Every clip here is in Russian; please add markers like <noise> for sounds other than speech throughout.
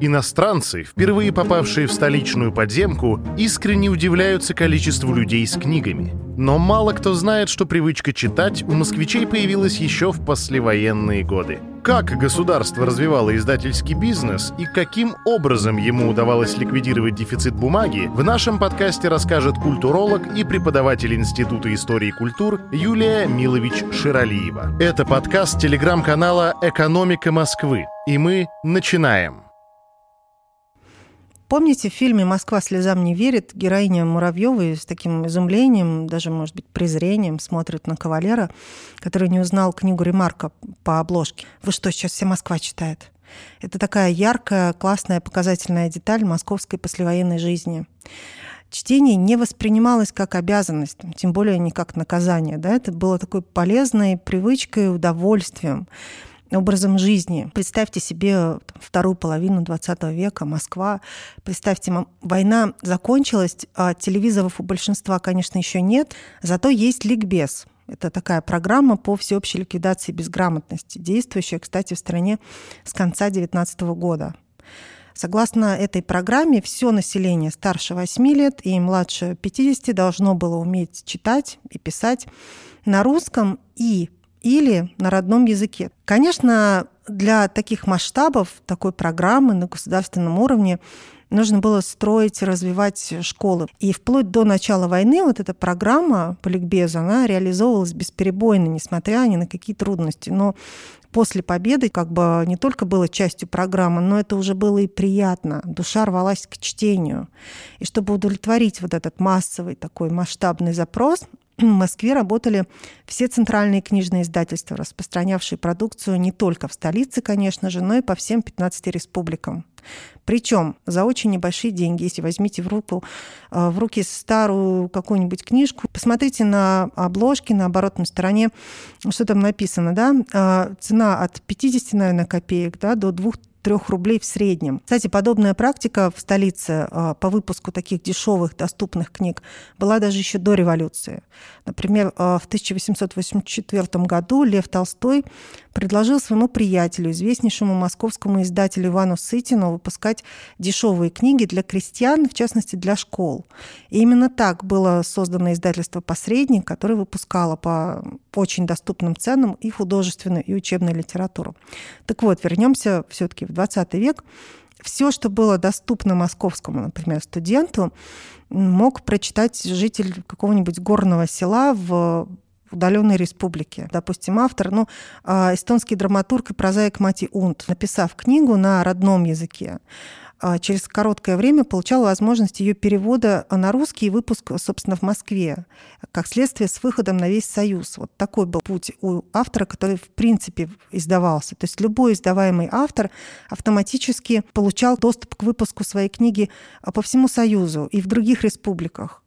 Иностранцы, впервые попавшие в столичную подземку, искренне удивляются количеству людей с книгами. Но мало кто знает, что привычка читать у москвичей появилась еще в послевоенные годы. Как государство развивало издательский бизнес и каким образом ему удавалось ликвидировать дефицит бумаги, в нашем подкасте расскажет культуролог и преподаватель Института истории и культур Юлия Милович Ширалиева. Это подкаст телеграм-канала «Экономика Москвы». И мы начинаем. Помните в фильме «Москва слезам не верит» героиня Муравьевой с таким изумлением, даже, может быть, презрением смотрит на кавалера, который не узнал книгу Ремарка по обложке. Вы что, сейчас вся Москва читает? Это такая яркая, классная, показательная деталь московской послевоенной жизни. Чтение не воспринималось как обязанность, тем более не как наказание. Да? Это было такой полезной привычкой, удовольствием образом жизни. Представьте себе вторую половину 20 века, Москва. Представьте, война закончилась, а телевизоров у большинства, конечно, еще нет, зато есть ликбез. Это такая программа по всеобщей ликвидации безграмотности, действующая, кстати, в стране с конца 19 года. Согласно этой программе, все население старше 8 лет и младше 50 должно было уметь читать и писать на русском и или на родном языке. Конечно, для таких масштабов, такой программы на государственном уровне нужно было строить и развивать школы. И вплоть до начала войны вот эта программа по ликбезу, она реализовывалась бесперебойно, несмотря ни на какие трудности. Но после победы как бы не только было частью программы, но это уже было и приятно. Душа рвалась к чтению. И чтобы удовлетворить вот этот массовый такой масштабный запрос, в Москве работали все центральные книжные издательства, распространявшие продукцию не только в столице, конечно же, но и по всем 15 республикам. Причем за очень небольшие деньги, если возьмите в, руку, э, в руки старую какую-нибудь книжку, посмотрите на обложки, на оборотной стороне, что там написано, да, э, цена от 50, наверное, копеек да, до 2 3 рублей в среднем. Кстати, подобная практика в столице а, по выпуску таких дешевых доступных книг была даже еще до революции. Например, а, в 1884 году Лев Толстой предложил своему приятелю, известнейшему московскому издателю Ивану Сытину, выпускать дешевые книги для крестьян, в частности для школ. И именно так было создано издательство «Посредник», которое выпускало по очень доступным ценам и художественную, и учебную литературу. Так вот, вернемся все-таки в 20 век, все, что было доступно московскому, например, студенту, мог прочитать житель какого-нибудь горного села в удаленной республике. Допустим, автор, ну, а, эстонский драматург и прозаик Мати Унт, написав книгу на родном языке, через короткое время получал возможность ее перевода на русский выпуск, собственно, в Москве, как следствие с выходом на весь Союз. Вот такой был путь у автора, который в принципе издавался. То есть любой издаваемый автор автоматически получал доступ к выпуску своей книги а, по всему Союзу и в других республиках.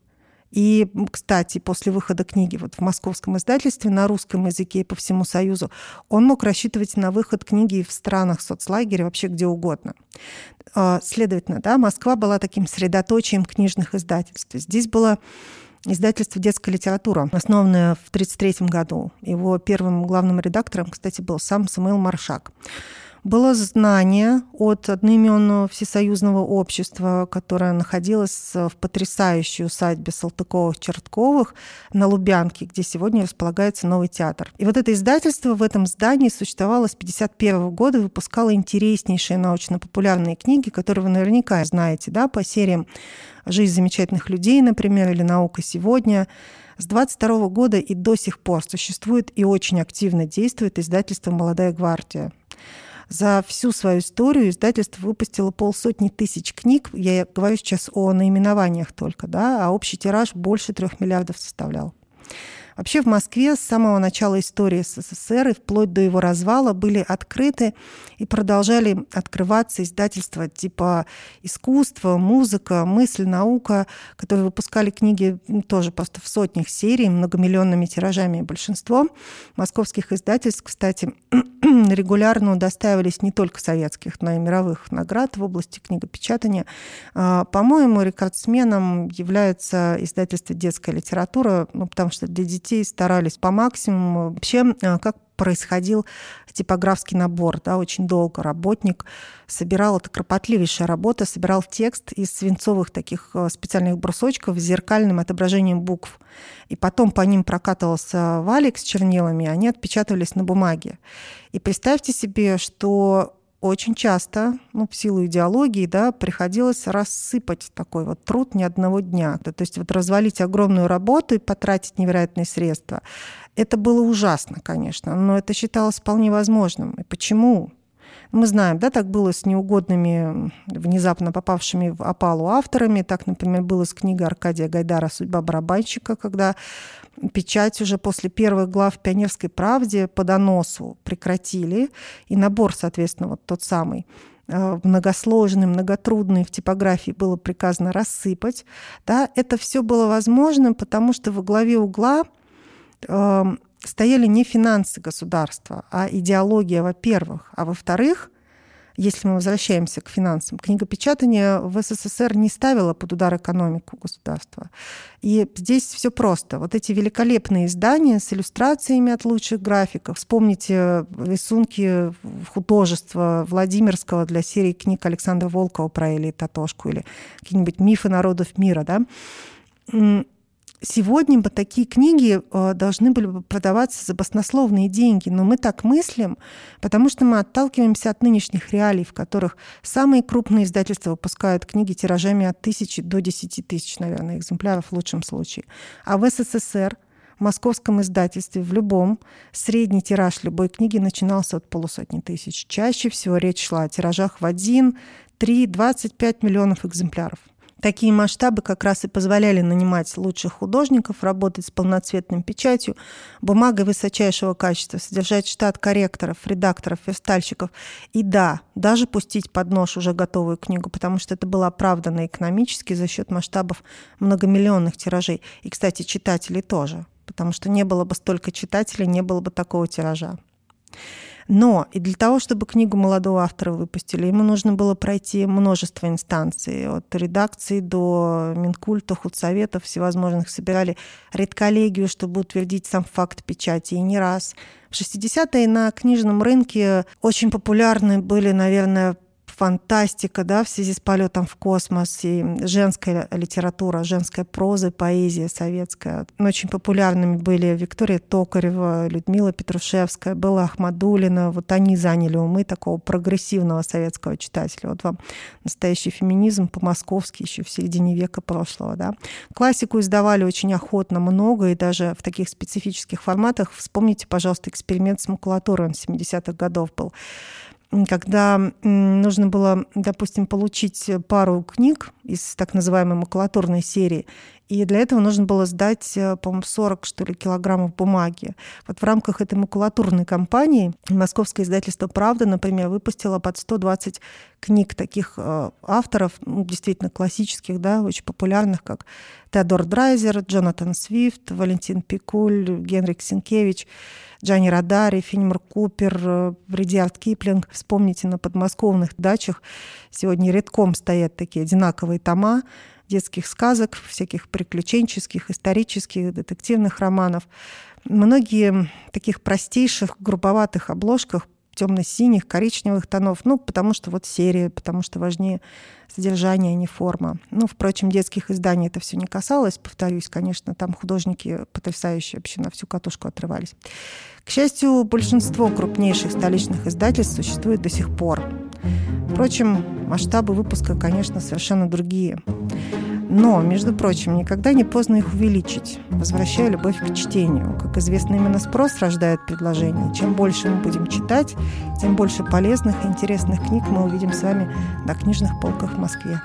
И, кстати, после выхода книги вот в московском издательстве на русском языке и по всему Союзу, он мог рассчитывать на выход книги в странах соцлагеря, вообще где угодно. А, следовательно, да, Москва была таким средоточием книжных издательств. Здесь было издательство «Детская литература», основанное в 1933 году. Его первым главным редактором, кстати, был сам Самуил Маршак было знание от одноименного всесоюзного общества, которое находилось в потрясающей усадьбе Салтыковых-Чертковых на Лубянке, где сегодня располагается новый театр. И вот это издательство в этом здании существовало с 1951 года, выпускало интереснейшие научно-популярные книги, которые вы наверняка знаете, да, по сериям «Жизнь замечательных людей», например, или «Наука сегодня», с 22 года и до сих пор существует и очень активно действует издательство «Молодая гвардия». За всю свою историю издательство выпустило полсотни тысяч книг. Я говорю сейчас о наименованиях только, да, а общий тираж больше трех миллиардов составлял. Вообще в Москве с самого начала истории СССР и вплоть до его развала были открыты и продолжали открываться издательства типа искусство, музыка, мысль, наука, которые выпускали книги тоже просто в сотнях серий, многомиллионными тиражами. Большинство московских издательств, кстати, <clears throat> регулярно удостаивались не только советских, но и мировых наград в области книгопечатания. А, по-моему, рекордсменом является издательство «Детская литература», ну, потому что для детей подробностей, старались по максимуму. Вообще, э, как происходил типографский набор. Да, очень долго работник собирал, это кропотливейшая работа, собирал текст из свинцовых таких э, специальных брусочков с зеркальным отображением букв. И потом по ним прокатывался валик с чернилами, они отпечатывались на бумаге. И представьте себе, что очень часто, ну, в силу идеологии, да, приходилось рассыпать такой вот труд ни одного дня. То есть вот развалить огромную работу и потратить невероятные средства. Это было ужасно, конечно, но это считалось вполне возможным. И почему? Мы знаем, да, так было с неугодными, внезапно попавшими в опалу авторами. Так, например, было с книгой Аркадия Гайдара «Судьба барабанщика», когда печать уже после первых глав в «Пионерской правде» по доносу прекратили, и набор, соответственно, вот тот самый э, многосложный, многотрудный в типографии было приказано рассыпать. Да, это все было возможным, потому что во главе угла э, стояли не финансы государства, а идеология, во-первых, а во-вторых, если мы возвращаемся к финансам, книгопечатание в СССР не ставило под удар экономику государства. И здесь все просто. Вот эти великолепные издания с иллюстрациями от лучших графиков. Вспомните рисунки художества Владимирского для серии книг Александра Волкова про Эли Татошку или какие-нибудь мифы народов мира. Да? Сегодня бы такие книги э, должны были бы продаваться за баснословные деньги, но мы так мыслим, потому что мы отталкиваемся от нынешних реалий, в которых самые крупные издательства выпускают книги тиражами от тысячи до десяти тысяч, наверное, экземпляров в лучшем случае. А в СССР в московском издательстве, в любом, средний тираж любой книги начинался от полусотни тысяч. Чаще всего речь шла о тиражах в 1, 3, 25 миллионов экземпляров. Такие масштабы как раз и позволяли нанимать лучших художников, работать с полноцветной печатью, бумагой высочайшего качества, содержать штат корректоров, редакторов, верстальщиков. И да, даже пустить под нож уже готовую книгу, потому что это было оправдано экономически за счет масштабов многомиллионных тиражей. И, кстати, читателей тоже, потому что не было бы столько читателей, не было бы такого тиража. Но и для того, чтобы книгу молодого автора выпустили, ему нужно было пройти множество инстанций, от редакции до Минкульта, худсоветов всевозможных. Собирали редколлегию, чтобы утвердить сам факт печати, и не раз. В 60-е на книжном рынке очень популярны были, наверное, фантастика, да, в связи с полетом в космос, и женская литература, женская проза, поэзия советская. Очень популярными были Виктория Токарева, Людмила Петрушевская, Белла Ахмадулина. Вот они заняли умы такого прогрессивного советского читателя. Вот вам настоящий феминизм по-московски еще в середине века прошлого. Да. Классику издавали очень охотно много, и даже в таких специфических форматах. Вспомните, пожалуйста, эксперимент с макулатурой, он 70-х годов был когда нужно было, допустим, получить пару книг из так называемой макулатурной серии, и для этого нужно было сдать, э, по-моему, 40, что ли, килограммов бумаги. Вот в рамках этой макулатурной кампании московское издательство «Правда», например, выпустило под 120 книг таких э, авторов, ну, действительно классических, да, очень популярных, как Теодор Драйзер, Джонатан Свифт, Валентин Пикуль, Генрик Синкевич, Джанни Радари, Финмар Купер, э, Редиард Киплинг. Вспомните, на подмосковных дачах сегодня редком стоят такие одинаковые тома, детских сказок, всяких приключенческих, исторических, детективных романов. Многие таких простейших, грубоватых обложках темно-синих, коричневых тонов. Ну, потому что вот серия, потому что важнее содержание, а не форма. Ну, впрочем, детских изданий это все не касалось. Повторюсь, конечно, там художники потрясающие вообще на всю катушку отрывались. К счастью, большинство крупнейших столичных издательств существует до сих пор. Впрочем, масштабы выпуска, конечно, совершенно другие. Но, между прочим, никогда не поздно их увеличить, возвращая любовь к чтению. Как известно, именно спрос рождает предложение. Чем больше мы будем читать, тем больше полезных и интересных книг мы увидим с вами на книжных полках в Москве.